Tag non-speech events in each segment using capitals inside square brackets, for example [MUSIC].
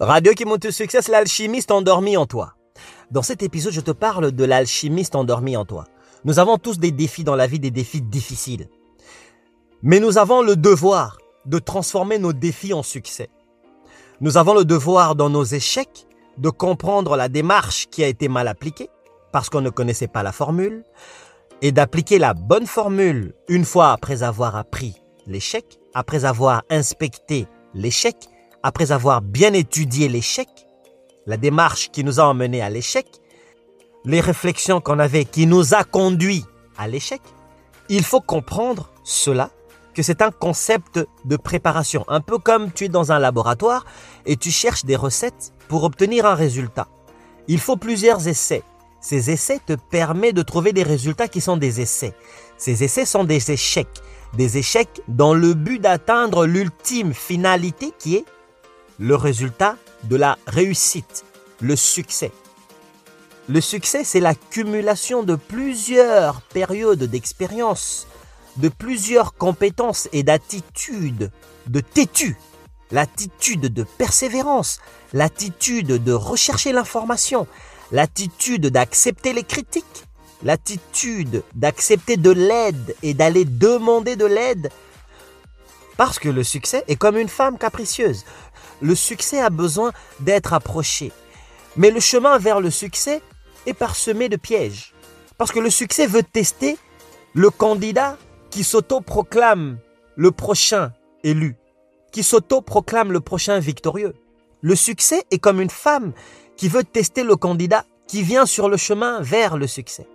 Radio qui monte au succès, l'alchimiste endormi en toi. Dans cet épisode, je te parle de l'alchimiste endormi en toi. Nous avons tous des défis dans la vie, des défis difficiles. Mais nous avons le devoir de transformer nos défis en succès. Nous avons le devoir dans nos échecs de comprendre la démarche qui a été mal appliquée parce qu'on ne connaissait pas la formule et d'appliquer la bonne formule une fois après avoir appris l'échec, après avoir inspecté l'échec, après avoir bien étudié l'échec, la démarche qui nous a emmenés à l'échec, les réflexions qu'on avait qui nous a conduits à l'échec, il faut comprendre cela, que c'est un concept de préparation, un peu comme tu es dans un laboratoire et tu cherches des recettes pour obtenir un résultat. Il faut plusieurs essais. Ces essais te permettent de trouver des résultats qui sont des essais. Ces essais sont des échecs. Des échecs dans le but d'atteindre l'ultime finalité qui est le résultat de la réussite, le succès. Le succès, c'est l'accumulation de plusieurs périodes d'expérience, de plusieurs compétences et d'attitudes, de têtu, l'attitude de persévérance, l'attitude de rechercher l'information, l'attitude d'accepter les critiques, l'attitude d'accepter de l'aide et d'aller demander de l'aide. Parce que le succès est comme une femme capricieuse. Le succès a besoin d'être approché. Mais le chemin vers le succès est parsemé de pièges. Parce que le succès veut tester le candidat qui s'auto-proclame le prochain élu, qui s'auto-proclame le prochain victorieux. Le succès est comme une femme qui veut tester le candidat qui vient sur le chemin vers le succès.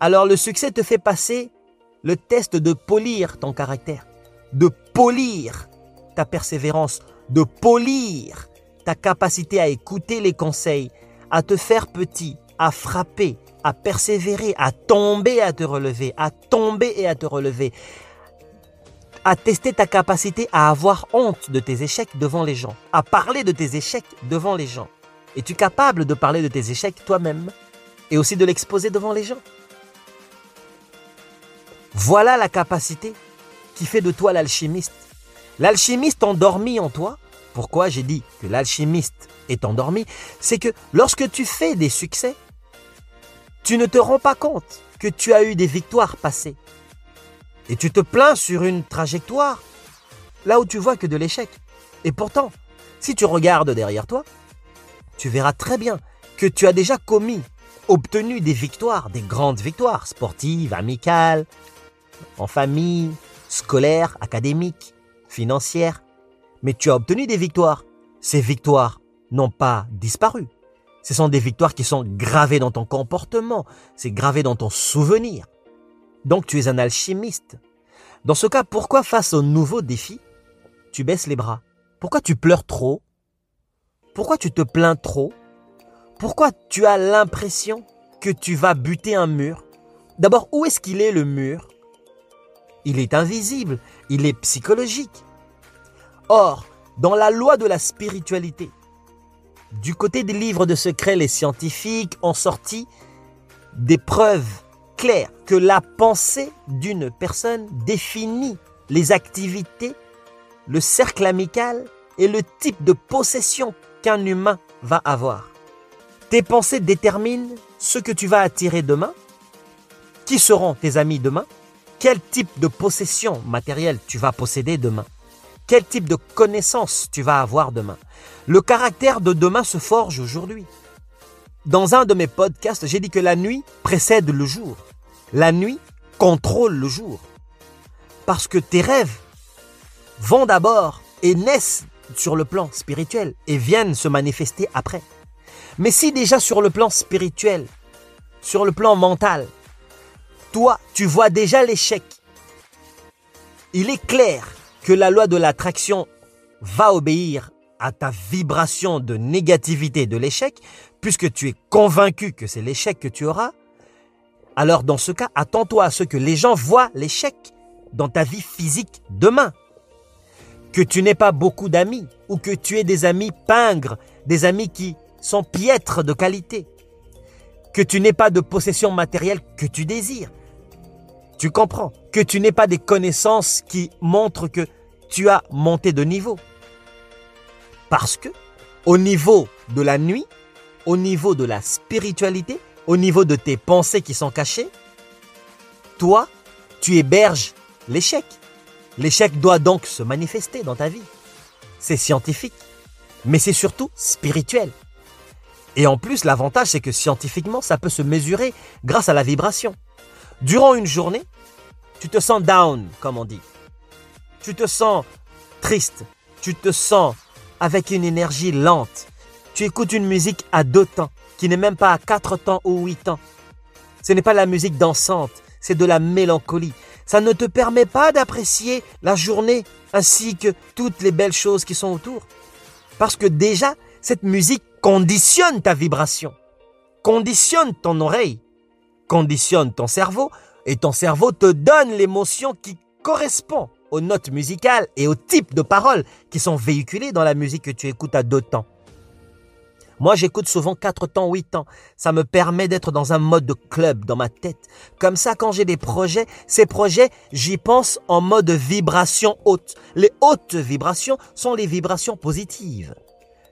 Alors le succès te fait passer le test de polir ton caractère, de polir ta persévérance, de polir ta capacité à écouter les conseils, à te faire petit, à frapper, à persévérer, à tomber, à te relever, à tomber et à te relever, à tester ta capacité à avoir honte de tes échecs devant les gens, à parler de tes échecs devant les gens. Es-tu capable de parler de tes échecs toi-même et aussi de l'exposer devant les gens? Voilà la capacité fait de toi l'alchimiste. L'alchimiste endormi en toi, pourquoi j'ai dit que l'alchimiste est endormi, c'est que lorsque tu fais des succès, tu ne te rends pas compte que tu as eu des victoires passées. Et tu te plains sur une trajectoire là où tu vois que de l'échec. Et pourtant, si tu regardes derrière toi, tu verras très bien que tu as déjà commis, obtenu des victoires, des grandes victoires sportives, amicales, en famille, scolaires, académiques, financières. Mais tu as obtenu des victoires. Ces victoires n'ont pas disparu. Ce sont des victoires qui sont gravées dans ton comportement, c'est gravé dans ton souvenir. Donc tu es un alchimiste. Dans ce cas, pourquoi face au nouveau défi, tu baisses les bras? Pourquoi tu pleures trop? Pourquoi tu te plains trop? Pourquoi tu as l'impression que tu vas buter un mur? D'abord, où est-ce qu'il est le mur? Il est invisible, il est psychologique. Or, dans la loi de la spiritualité, du côté des livres de secrets, les scientifiques ont sorti des preuves claires que la pensée d'une personne définit les activités, le cercle amical et le type de possession qu'un humain va avoir. Tes pensées déterminent ce que tu vas attirer demain, qui seront tes amis demain, quel type de possession matérielle tu vas posséder demain? Quel type de connaissances tu vas avoir demain? Le caractère de demain se forge aujourd'hui. Dans un de mes podcasts, j'ai dit que la nuit précède le jour. La nuit contrôle le jour. Parce que tes rêves vont d'abord et naissent sur le plan spirituel et viennent se manifester après. Mais si déjà sur le plan spirituel, sur le plan mental, toi, tu vois déjà l'échec, il est clair que la loi de l'attraction va obéir à ta vibration de négativité de l'échec, puisque tu es convaincu que c'est l'échec que tu auras, alors dans ce cas, attends-toi à ce que les gens voient l'échec dans ta vie physique demain. Que tu n'aies pas beaucoup d'amis ou que tu aies des amis pingres, des amis qui sont piètres de qualité. Que tu n'aies pas de possession matérielle que tu désires. Tu comprends que tu n'aies pas des connaissances qui montrent que tu as monté de niveau. Parce que au niveau de la nuit, au niveau de la spiritualité, au niveau de tes pensées qui sont cachées, toi, tu héberges l'échec. L'échec doit donc se manifester dans ta vie. C'est scientifique, mais c'est surtout spirituel. Et en plus, l'avantage, c'est que scientifiquement, ça peut se mesurer grâce à la vibration. Durant une journée, tu te sens down, comme on dit. Tu te sens triste. Tu te sens avec une énergie lente. Tu écoutes une musique à deux temps, qui n'est même pas à quatre temps ou huit temps. Ce n'est pas la musique dansante, c'est de la mélancolie. Ça ne te permet pas d'apprécier la journée ainsi que toutes les belles choses qui sont autour. Parce que déjà, cette musique conditionne ta vibration, conditionne ton oreille, conditionne ton cerveau, et ton cerveau te donne l'émotion qui correspond aux notes musicales et au type de paroles qui sont véhiculées dans la musique que tu écoutes à deux temps. Moi, j'écoute souvent quatre temps, huit temps. Ça me permet d'être dans un mode de club dans ma tête. Comme ça, quand j'ai des projets, ces projets, j'y pense en mode vibration haute. Les hautes vibrations sont les vibrations positives.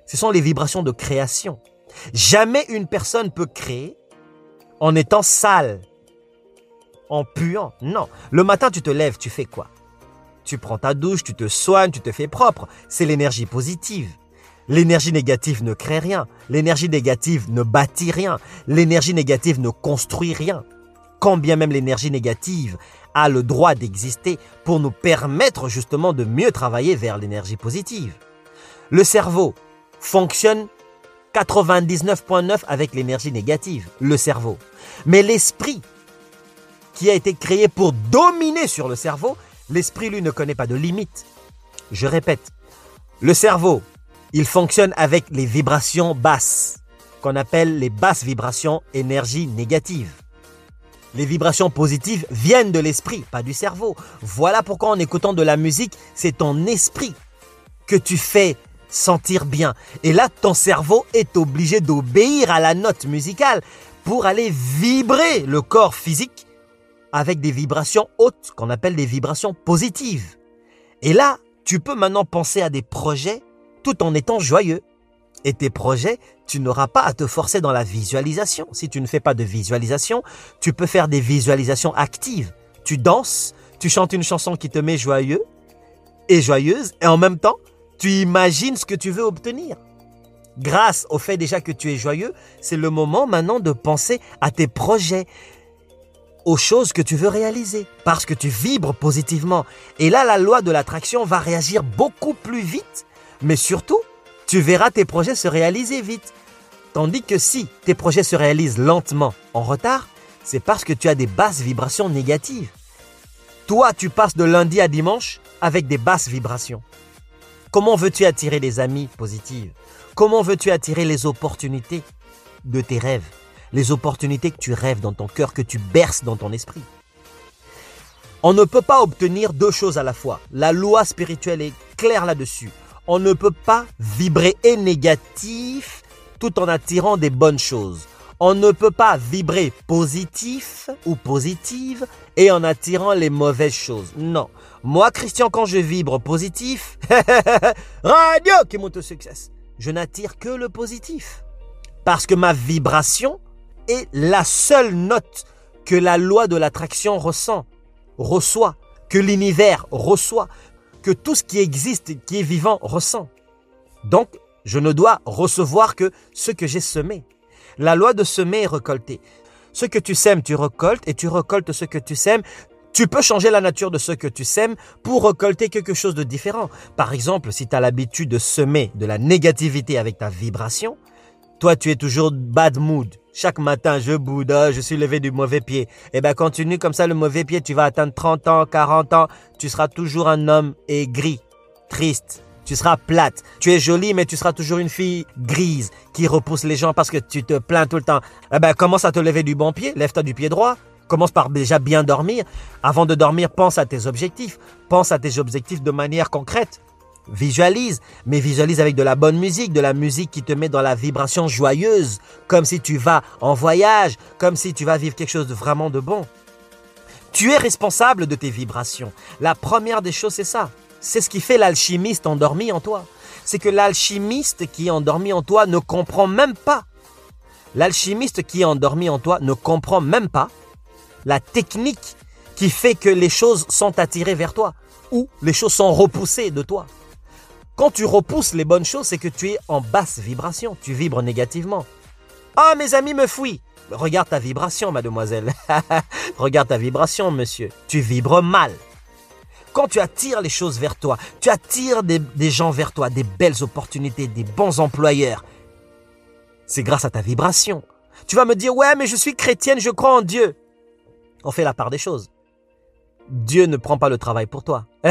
Ce sont les vibrations de création. Jamais une personne peut créer en étant sale, en puant. Non. Le matin, tu te lèves, tu fais quoi? Tu prends ta douche, tu te soignes, tu te fais propre. C'est l'énergie positive. L'énergie négative ne crée rien. L'énergie négative ne bâtit rien. L'énergie négative ne construit rien. Quand bien même l'énergie négative a le droit d'exister pour nous permettre justement de mieux travailler vers l'énergie positive. Le cerveau, fonctionne 99.9 avec l'énergie négative, le cerveau. Mais l'esprit, qui a été créé pour dominer sur le cerveau, l'esprit, lui, ne connaît pas de limite. Je répète, le cerveau, il fonctionne avec les vibrations basses, qu'on appelle les basses vibrations énergie négative. Les vibrations positives viennent de l'esprit, pas du cerveau. Voilà pourquoi en écoutant de la musique, c'est ton esprit que tu fais sentir bien. Et là, ton cerveau est obligé d'obéir à la note musicale pour aller vibrer le corps physique avec des vibrations hautes qu'on appelle des vibrations positives. Et là, tu peux maintenant penser à des projets tout en étant joyeux. Et tes projets, tu n'auras pas à te forcer dans la visualisation. Si tu ne fais pas de visualisation, tu peux faire des visualisations actives. Tu danses, tu chantes une chanson qui te met joyeux et joyeuse, et en même temps, tu imagines ce que tu veux obtenir. Grâce au fait déjà que tu es joyeux, c'est le moment maintenant de penser à tes projets, aux choses que tu veux réaliser, parce que tu vibres positivement. Et là, la loi de l'attraction va réagir beaucoup plus vite, mais surtout, tu verras tes projets se réaliser vite. Tandis que si tes projets se réalisent lentement, en retard, c'est parce que tu as des basses vibrations négatives. Toi, tu passes de lundi à dimanche avec des basses vibrations. Comment veux-tu attirer des amis positifs? Comment veux-tu attirer les opportunités de tes rêves? Les opportunités que tu rêves dans ton cœur, que tu berces dans ton esprit On ne peut pas obtenir deux choses à la fois. La loi spirituelle est claire là-dessus. On ne peut pas vibrer et négatif tout en attirant des bonnes choses. On ne peut pas vibrer positif ou positive et en attirant les mauvaises choses. Non. Moi, Christian, quand je vibre positif, [LAUGHS] radio qui monte au succès, je n'attire que le positif. Parce que ma vibration est la seule note que la loi de l'attraction ressent, reçoit, que l'univers reçoit, que tout ce qui existe, qui est vivant, ressent. Donc, je ne dois recevoir que ce que j'ai semé. La loi de semer et récolter. Ce que tu sèmes, tu récoltes et tu récoltes ce que tu sèmes. Tu peux changer la nature de ce que tu sèmes pour récolter quelque chose de différent. Par exemple, si tu as l'habitude de semer de la négativité avec ta vibration, toi tu es toujours bad mood. Chaque matin, je boude, oh, je suis levé du mauvais pied. Eh bien, continue comme ça le mauvais pied, tu vas atteindre 30 ans, 40 ans, tu seras toujours un homme aigri, triste, tu seras plate. Tu es jolie, mais tu seras toujours une fille grise qui repousse les gens parce que tu te plains tout le temps. Eh ben, commence à te lever du bon pied, lève-toi du pied droit. Commence par déjà bien dormir. Avant de dormir, pense à tes objectifs. Pense à tes objectifs de manière concrète. Visualise, mais visualise avec de la bonne musique, de la musique qui te met dans la vibration joyeuse, comme si tu vas en voyage, comme si tu vas vivre quelque chose de vraiment de bon. Tu es responsable de tes vibrations. La première des choses, c'est ça. C'est ce qui fait l'alchimiste endormi en toi. c'est que l'alchimiste qui est endormi en toi ne comprend même pas. L'alchimiste qui est endormi en toi ne comprend même pas la technique qui fait que les choses sont attirées vers toi ou les choses sont repoussées de toi. Quand tu repousses les bonnes choses, c'est que tu es en basse vibration, tu vibres négativement. Ah, mes amis me fuient. Regarde ta vibration, mademoiselle. [LAUGHS] Regarde ta vibration, monsieur. Tu vibres mal. Quand tu attires les choses vers toi, tu attires des, des gens vers toi, des belles opportunités, des bons employeurs. C'est grâce à ta vibration. Tu vas me dire, ouais, mais je suis chrétienne, je crois en Dieu. On fait la part des choses. Dieu ne prend pas le travail pour toi. [LAUGHS]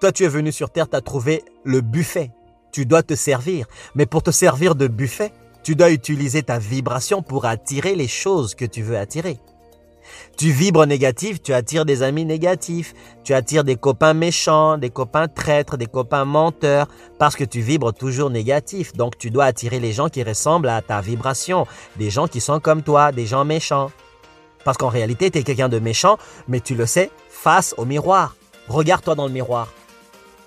toi, tu es venu sur terre, tu as trouvé le buffet. Tu dois te servir. Mais pour te servir de buffet, tu dois utiliser ta vibration pour attirer les choses que tu veux attirer. Tu vibres négatif, tu attires des amis négatifs, tu attires des copains méchants, des copains traîtres, des copains menteurs, parce que tu vibres toujours négatif. Donc tu dois attirer les gens qui ressemblent à ta vibration, des gens qui sont comme toi, des gens méchants. Parce qu'en réalité, tu es quelqu'un de méchant, mais tu le sais face au miroir. Regarde-toi dans le miroir.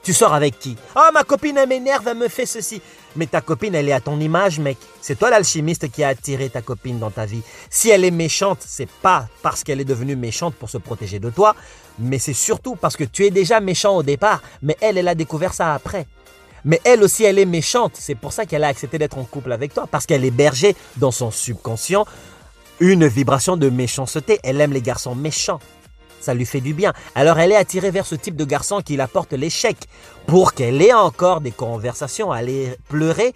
Tu sors avec qui? Oh, ma copine, elle m'énerve, elle me fait ceci. Mais ta copine, elle est à ton image, mec. C'est toi l'alchimiste qui a attiré ta copine dans ta vie. Si elle est méchante, c'est pas parce qu'elle est devenue méchante pour se protéger de toi, mais c'est surtout parce que tu es déjà méchant au départ, mais elle, elle a découvert ça après. Mais elle aussi, elle est méchante. C'est pour ça qu'elle a accepté d'être en couple avec toi, parce qu'elle est bergée dans son subconscient une vibration de méchanceté. Elle aime les garçons méchants. Ça lui fait du bien. Alors elle est attirée vers ce type de garçon qui l'apporte l'échec pour qu'elle ait encore des conversations, aller pleurer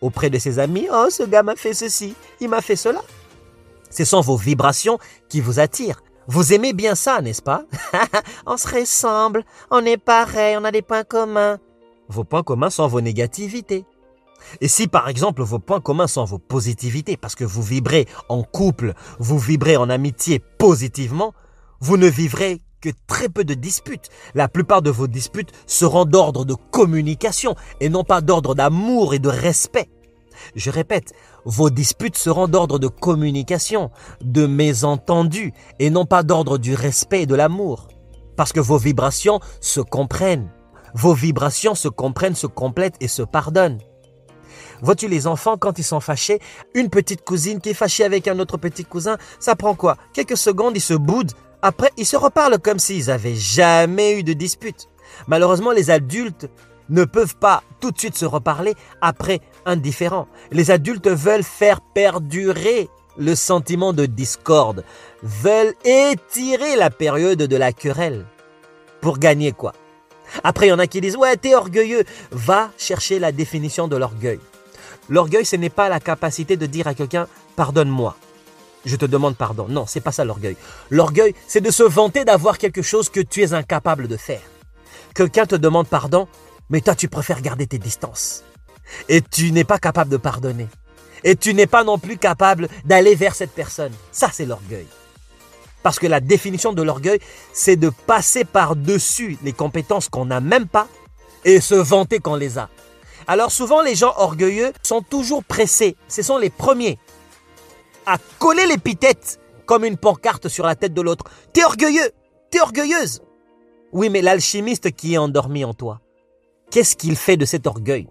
auprès de ses amis. Oh, ce gars m'a fait ceci, il m'a fait cela. Ce sont vos vibrations qui vous attirent. Vous aimez bien ça, n'est-ce pas? [LAUGHS] On se ressemble, on est pareil, on a des points communs. Vos points communs sont vos négativités. Et si par exemple vos points communs sont vos positivités, parce que vous vibrez en couple, vous vibrez en amitié positivement, vous ne vivrez que très peu de disputes. La plupart de vos disputes seront d'ordre de communication et non pas d'ordre d'amour et de respect. Je répète, vos disputes seront d'ordre de communication, de mésentendus et non pas d'ordre du respect et de l'amour. Parce que vos vibrations se comprennent. Vos vibrations se comprennent, se complètent et se pardonnent. Vois-tu les enfants, quand ils sont fâchés, une petite cousine qui est fâchée avec un autre petit cousin, ça prend quoi? Quelques secondes, ils se boudent. Après, ils se reparlent comme s'ils avaient jamais eu de dispute. Malheureusement, les adultes ne peuvent pas tout de suite se reparler après un différent. Les adultes veulent faire perdurer le sentiment de discorde, veulent étirer la période de la querelle. Pour gagner quoi? Après, il y en a qui disent Ouais, t'es orgueilleux. Va chercher la définition de l'orgueil. L'orgueil, ce n'est pas la capacité de dire à quelqu'un Pardonne-moi. Je te demande pardon. Non, c'est pas ça l'orgueil. L'orgueil, c'est de se vanter d'avoir quelque chose que tu es incapable de faire. Quelqu'un te demande pardon, mais toi tu préfères garder tes distances. Et tu n'es pas capable de pardonner. Et tu n'es pas non plus capable d'aller vers cette personne. Ça, c'est l'orgueil. Parce que la définition de l'orgueil, c'est de passer par-dessus les compétences qu'on n'a même pas et se vanter qu'on les a. Alors souvent, les gens orgueilleux sont toujours pressés. Ce sont les premiers à coller l'épithète comme une pancarte sur la tête de l'autre. T'es orgueilleux, t'es orgueilleuse. Oui, mais l'alchimiste qui est endormi en toi, qu'est-ce qu'il fait de cet orgueil?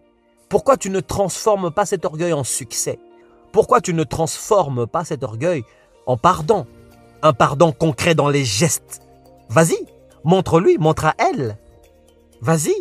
Pourquoi tu ne transformes pas cet orgueil en succès? Pourquoi tu ne transformes pas cet orgueil en pardon? Un pardon concret dans les gestes. Vas-y, montre-lui, montre à elle. Vas-y.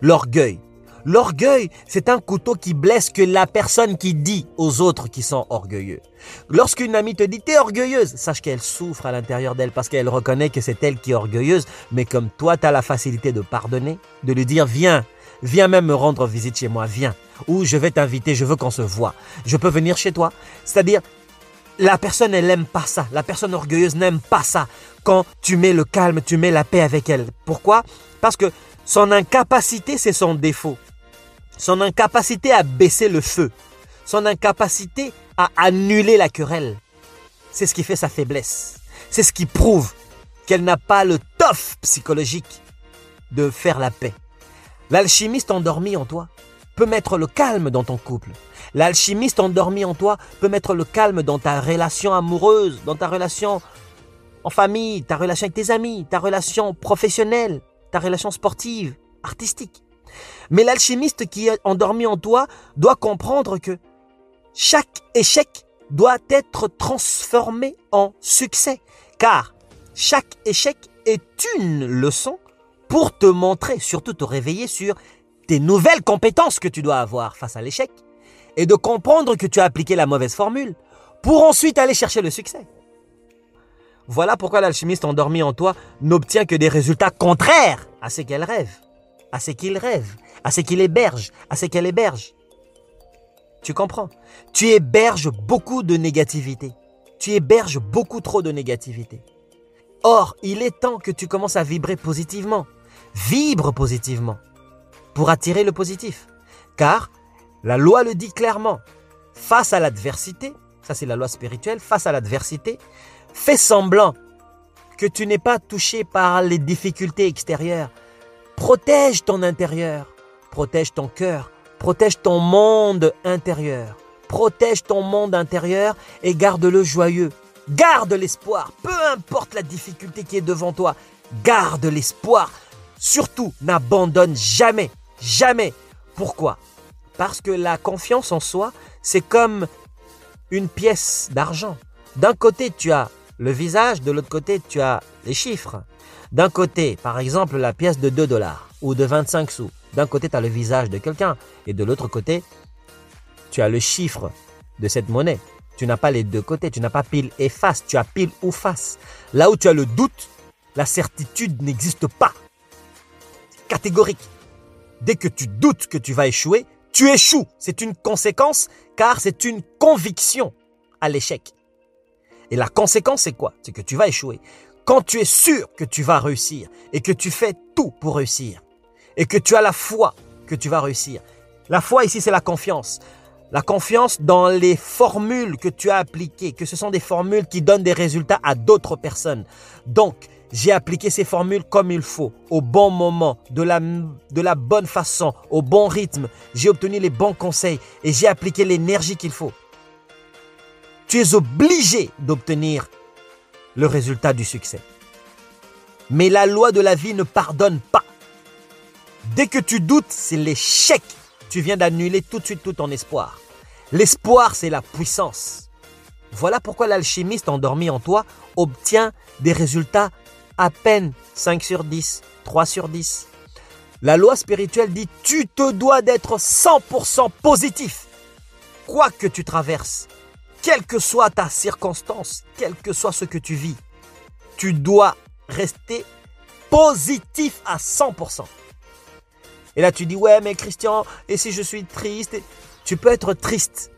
L'orgueil, L'orgueil, c'est un couteau qui blesse que la personne qui dit aux autres qui sont orgueilleux. Lorsqu'une amie te dit t'es orgueilleuse, sache qu'elle souffre à l'intérieur d'elle parce qu'elle reconnaît que c'est elle qui est orgueilleuse, mais comme toi tu as la facilité de pardonner, de lui dire viens, viens même me rendre visite chez moi, viens, ou je vais t'inviter, je veux qu'on se voit, je peux venir chez toi. C'est-à-dire, la personne, elle n'aime pas ça. La personne orgueilleuse n'aime pas ça. Quand tu mets le calme, tu mets la paix avec elle. Pourquoi? Parce que son incapacité, c'est son défaut son incapacité à baisser le feu, son incapacité à annuler la querelle. C'est ce qui fait sa faiblesse. C'est ce qui prouve qu'elle n'a pas le tof psychologique de faire la paix. L'alchimiste endormi en toi peut mettre le calme dans ton couple. L'alchimiste endormi en toi peut mettre le calme dans ta relation amoureuse, dans ta relation en famille, ta relation avec tes amis, ta relation professionnelle, ta relation sportive, artistique. Mais l'alchimiste qui est endormi en toi doit comprendre que chaque échec doit être transformé en succès, car chaque échec est une leçon pour te montrer, surtout te réveiller sur tes nouvelles compétences que tu dois avoir face à l'échec et de comprendre que tu as appliqué la mauvaise formule pour ensuite aller chercher le succès. Voilà pourquoi l'alchimiste endormi en toi n'obtient que des résultats contraires à ce qu'elle rêve, à ce qu'il rêve, à ce qu'il héberge, à ce qu'elle héberge. Tu comprends? Tu héberges beaucoup de négativité. Tu héberges beaucoup trop de négativité. Or, il est temps que tu commences à vibrer positivement. Vibre positivement pour attirer le positif. Car la loi le dit clairement. Face à l'adversité, ça c'est la loi spirituelle, face à l'adversité, Fais semblant que tu n'es pas touché par les difficultés extérieures. Protège ton intérieur, protège ton cœur, protège ton monde intérieur. Protège ton monde intérieur et garde-le joyeux. Garde l'espoir, peu importe la difficulté qui est devant toi. Garde l'espoir. Surtout, n'abandonne jamais, jamais. Pourquoi? Parce que la confiance en soi, c'est comme une pièce d'argent. D'un côté, tu as le visage, de l'autre côté, tu as les chiffres. D'un côté, par exemple, la pièce de 2 dollars ou de 25 sous. D'un côté, tu as le visage de quelqu'un et de l'autre côté, tu as le chiffre de cette monnaie. Tu n'as pas les deux côtés, tu n'as pas pile et face, tu as pile ou face. Là où tu as le doute, la certitude n'existe pas. Catégorique. Dès que tu doutes que tu vas échouer, tu échoues. C'est une conséquence car c'est une conviction à l'échec. Et la conséquence, c'est quoi? C'est que tu vas échouer. Quand tu es sûr que tu vas réussir et que tu fais tout pour réussir et que tu as la foi que tu vas réussir. La foi ici, c'est la confiance. La confiance dans les formules que tu as appliquées, que ce sont des formules qui donnent des résultats à d'autres personnes. Donc, j'ai appliqué ces formules comme il faut, au bon moment, de la, de la bonne façon, au bon rythme. J'ai obtenu les bons conseils et j'ai appliqué l'énergie qu'il faut tu es obligé d'obtenir le résultat du succès. Mais la loi de la vie ne pardonne pas. Dès que tu doutes, c'est l'échec. Tu viens d'annuler tout de suite tout ton espoir. L'espoir, c'est la puissance. Voilà pourquoi l'alchimiste endormi en toi obtient des résultats à peine 5 sur 10, 3 sur 10. La loi spirituelle dit tu te dois d'être 100% positif. Quoi que tu traverses, quelle que soit ta circonstance, quel que soit ce que tu vis, tu dois rester positif à 100%. Et là, tu dis, ouais, mais Christian, et si je suis triste? Tu peux être triste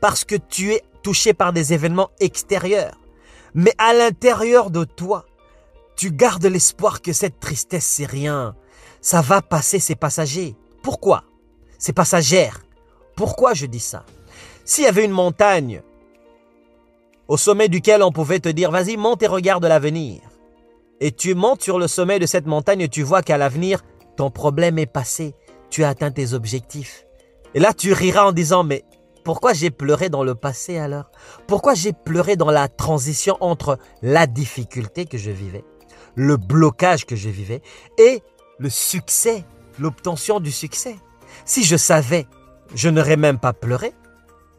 parce que tu es touché par des événements extérieurs. Mais à l'intérieur de toi, tu gardes l'espoir que cette tristesse, c'est rien. Ça va passer, c'est passager. Pourquoi? C'est passagère. Pourquoi je dis ça? S'il y avait une montagne au sommet duquel on pouvait te dire, vas-y, monte et regarde l'avenir. Et tu montes sur le sommet de cette montagne et tu vois qu'à l'avenir, ton problème est passé, tu as atteint tes objectifs. Et là, tu riras en disant, mais pourquoi j'ai pleuré dans le passé alors? Pourquoi j'ai pleuré dans la transition entre la difficulté que je vivais, le blocage que je vivais et le succès, l'obtention du succès? Si je savais, je n'aurais même pas pleuré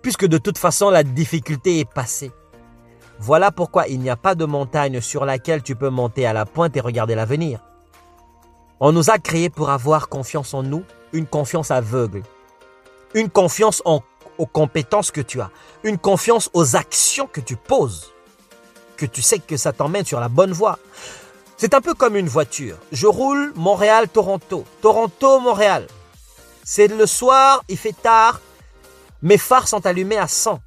puisque de toute façon la difficulté est passée. Voilà pourquoi il n'y a pas de montagne sur laquelle tu peux monter à la pointe et regarder l'avenir. On nous a créés pour avoir confiance en nous, une confiance aveugle, une confiance aux compétences que tu as, une confiance aux actions que tu poses, que tu sais que ça t'emmène sur la bonne voie. C'est un peu comme une voiture. Je roule Montréal-Toronto, Toronto-Montréal. C'est le soir, il fait tard, mes phares sont allumés à 100.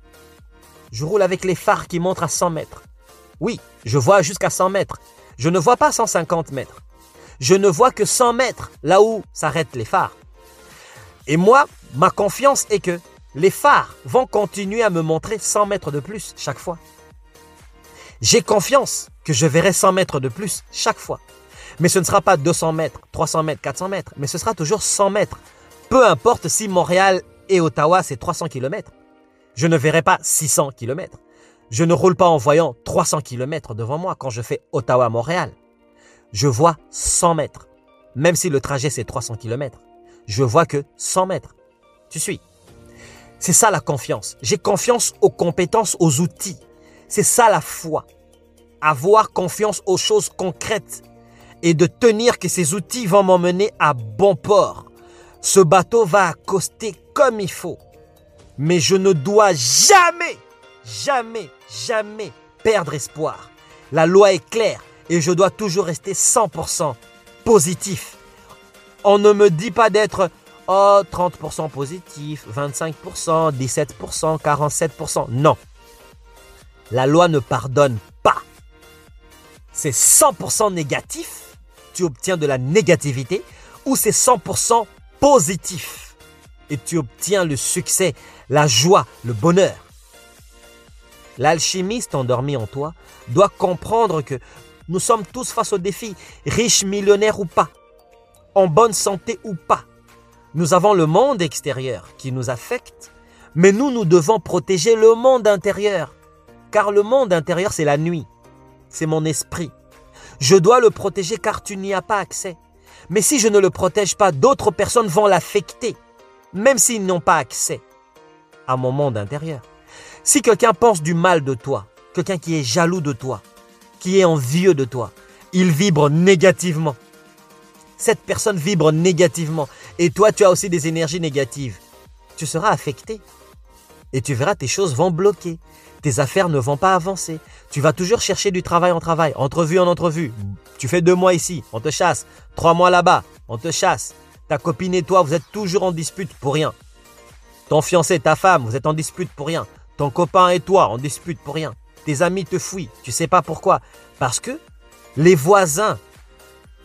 Je roule avec les phares qui montrent à 100 mètres. Oui, je vois jusqu'à 100 mètres. Je ne vois pas 150 mètres. Je ne vois que 100 mètres là où s'arrêtent les phares. Et moi, ma confiance est que les phares vont continuer à me montrer 100 mètres de plus chaque fois. J'ai confiance que je verrai 100 mètres de plus chaque fois. Mais ce ne sera pas 200 mètres, 300 mètres, 400 mètres, mais ce sera toujours 100 mètres. Peu importe si Montréal et Ottawa, c'est 300 km. Je ne verrai pas 600 km. Je ne roule pas en voyant 300 km devant moi quand je fais Ottawa-Montréal. Je vois 100 mètres, même si le trajet c'est 300 km. je vois que 100 mètres. Tu suis? C'est ça la confiance. J'ai confiance aux compétences, aux outils. C'est ça la foi. Avoir confiance aux choses concrètes et de tenir que ces outils vont m'emmener à bon port. Ce bateau va accoster comme il faut. Mais je ne dois jamais, jamais, jamais perdre espoir. La loi est claire et je dois toujours rester 100% positif. On ne me dit pas d'être oh, 30% positif, 25%, 17%, 47%. Non. La loi ne pardonne pas. C'est 100% négatif, tu obtiens de la négativité, ou c'est 100% positif et tu obtiens le succès, la joie, le bonheur. L'alchimiste endormi en toi doit comprendre que nous sommes tous face au défi, riches, millionnaires ou pas, en bonne santé ou pas. Nous avons le monde extérieur qui nous affecte, mais nous, nous devons protéger le monde intérieur, car le monde intérieur, c'est la nuit, c'est mon esprit. Je dois le protéger car tu n'y as pas accès. Mais si je ne le protège pas, d'autres personnes vont l'affecter, même s'ils n'ont pas accès à mon monde intérieur. Si quelqu'un pense du mal de toi, quelqu'un qui est jaloux de toi, qui est envieux de toi, il vibre négativement. Cette personne vibre négativement. Et toi, tu as aussi des énergies négatives. Tu seras affecté. Et tu verras, tes choses vont bloquer. Tes affaires ne vont pas avancer. Tu vas toujours chercher du travail en travail, entrevue en entrevue. Tu fais deux mois ici, on te chasse. Trois mois là-bas, on te chasse. Ta copine et toi, vous êtes toujours en dispute pour rien. Ton fiancé, ta femme, vous êtes en dispute pour rien. Ton copain et toi, en dispute pour rien. Tes amis te fuient. Tu sais pas pourquoi. Parce que les voisins,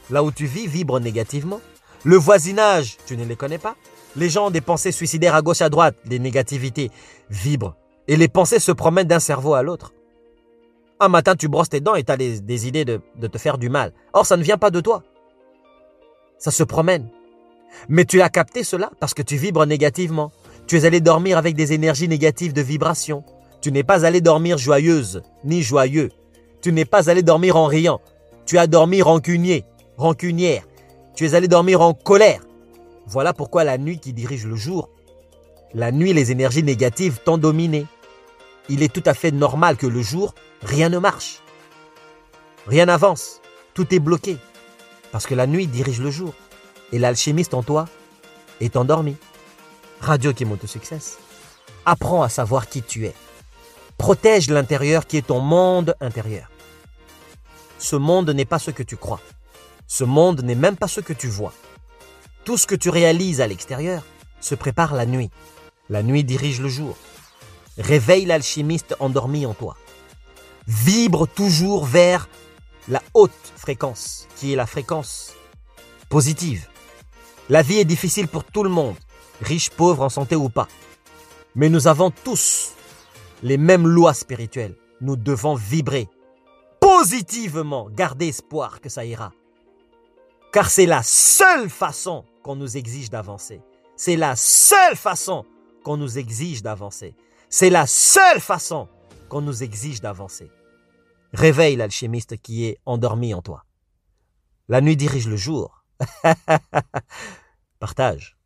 là où tu vis, vibrent négativement. Le voisinage, tu ne les connais pas. Les gens ont des pensées suicidaires à gauche, à droite. Les négativités vibrent. Et les pensées se promènent d'un cerveau à l'autre. Un matin, tu brosses tes dents et tu as des, idées de, de te faire du mal. Or, ça ne vient pas de toi. Ça se promène. Mais tu as capté cela parce que tu vibres négativement. Tu es allé dormir avec des énergies négatives de vibration. Tu n'es pas allé dormir joyeuse, ni joyeux. Tu n'es pas allé dormir en riant. Tu as dormi rancunier, rancunière. Tu es allé dormir en colère. Voilà pourquoi la nuit qui dirige le jour, la nuit les énergies négatives t'ont dominé. Il est tout à fait normal que le jour, rien ne marche. Rien n'avance. Tout est bloqué. Parce que la nuit dirige le jour. Et l'alchimiste en toi est endormi. Radio qui monte au succès. Apprends à savoir qui tu es. Protège l'intérieur qui est ton monde intérieur. Ce monde n'est pas ce que tu crois. Ce monde n'est même pas ce que tu vois. Tout ce que tu réalises à l'extérieur se prépare la nuit. La nuit dirige le jour. Réveille l'alchimiste endormi en toi. Vibre toujours vers la haute fréquence, qui est la fréquence positive. La vie est difficile pour tout le monde riches, pauvres, en santé ou pas. Mais nous avons tous les mêmes lois spirituelles. Nous devons vibrer positivement, garder espoir que ça ira. Car c'est la seule façon qu'on nous exige d'avancer. C'est la seule façon qu'on nous exige d'avancer. C'est la seule façon qu'on nous exige d'avancer. Réveille l'alchimiste qui est endormi en toi. La nuit dirige le jour. [LAUGHS] Partage.